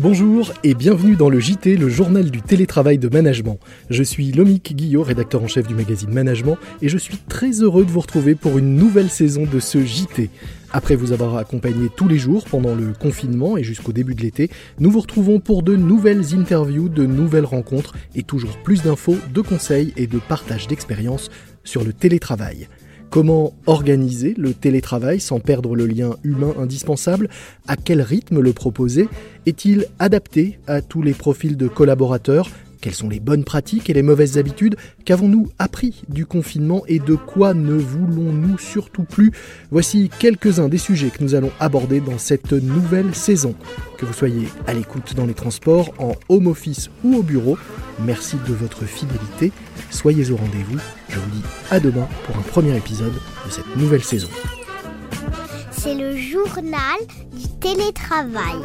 Bonjour et bienvenue dans le JT, le journal du télétravail de management. Je suis Lomique Guillot, rédacteur en chef du magazine Management, et je suis très heureux de vous retrouver pour une nouvelle saison de ce JT. Après vous avoir accompagné tous les jours pendant le confinement et jusqu'au début de l'été, nous vous retrouvons pour de nouvelles interviews, de nouvelles rencontres et toujours plus d'infos, de conseils et de partage d'expériences sur le télétravail. Comment organiser le télétravail sans perdre le lien humain indispensable? À quel rythme le proposer? Est-il adapté à tous les profils de collaborateurs? Quelles sont les bonnes pratiques et les mauvaises habitudes Qu'avons-nous appris du confinement et de quoi ne voulons-nous surtout plus Voici quelques-uns des sujets que nous allons aborder dans cette nouvelle saison. Que vous soyez à l'écoute dans les transports, en home office ou au bureau, merci de votre fidélité. Soyez au rendez-vous. Je vous dis à demain pour un premier épisode de cette nouvelle saison. C'est le journal du télétravail.